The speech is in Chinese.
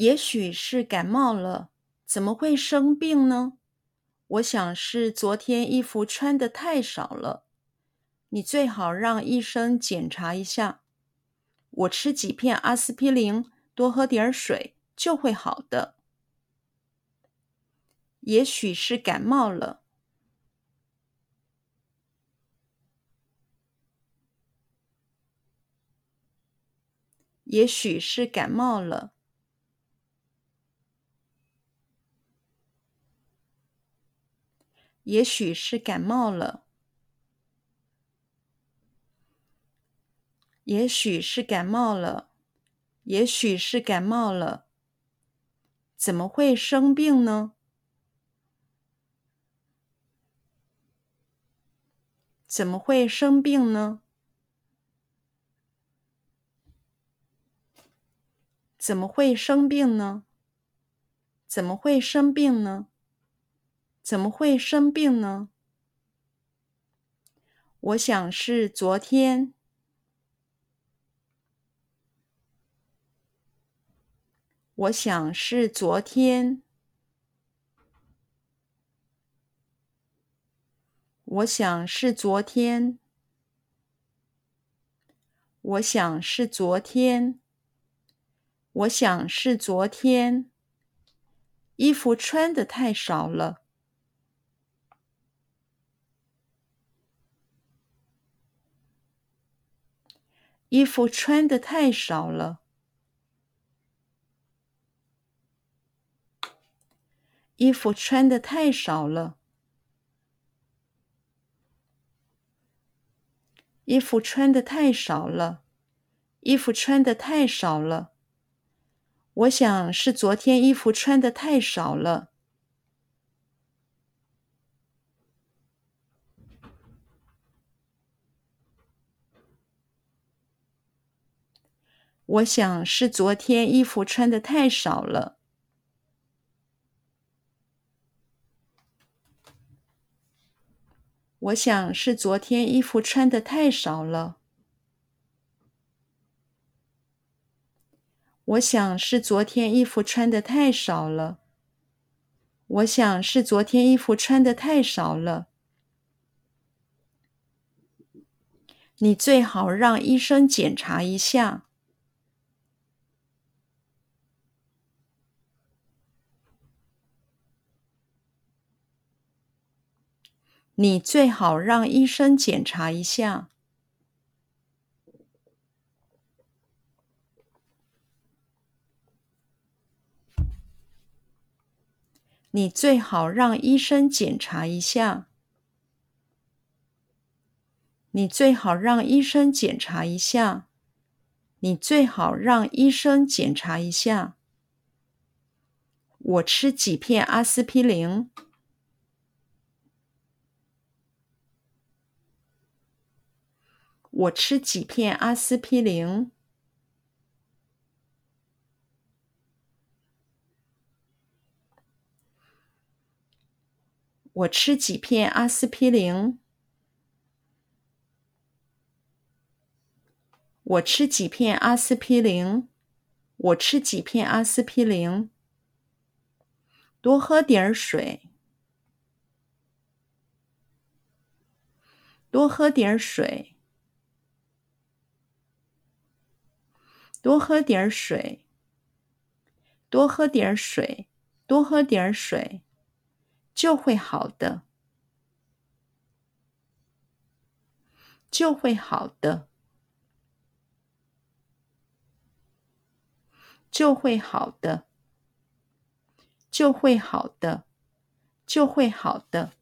也许是感冒了，怎么会生病呢？我想是昨天衣服穿的太少了。你最好让医生检查一下。我吃几片阿司匹林，多喝点水就会好的。也许是感冒了。也许是感冒了。也许是感冒了。也许是感冒了。也许是感冒了。怎么会生病呢？怎么会生病呢？怎么会生病呢？怎么会生病呢？怎么会生病呢？我想是昨天。我想是昨天。我想是昨天。我想是昨天。我想是昨天。衣服穿得太少了。衣服穿的太少了。衣服穿的太少了。衣服穿的太少了。衣服穿的太少了。我想是昨天衣服穿的太少了。我想是昨天衣服穿得太少了。我想是昨天衣服穿得太少了。我想是昨天衣服穿得太少了。我想是昨天衣服穿的太少了。你最好让医生检查一下。你最好让医生检查一下。你最好让医生检查一下。你最好让医生检查一下。你最好让医生检查一下。我吃几片阿司匹林。我吃几片阿司匹林。我吃几片阿司匹林。我吃几片阿司匹林。我吃几片阿司匹林。多喝点水。多喝点水。多喝点水，多喝点水，多喝点水，就会好的，就会好的，就会好的，就会好的，就会好的。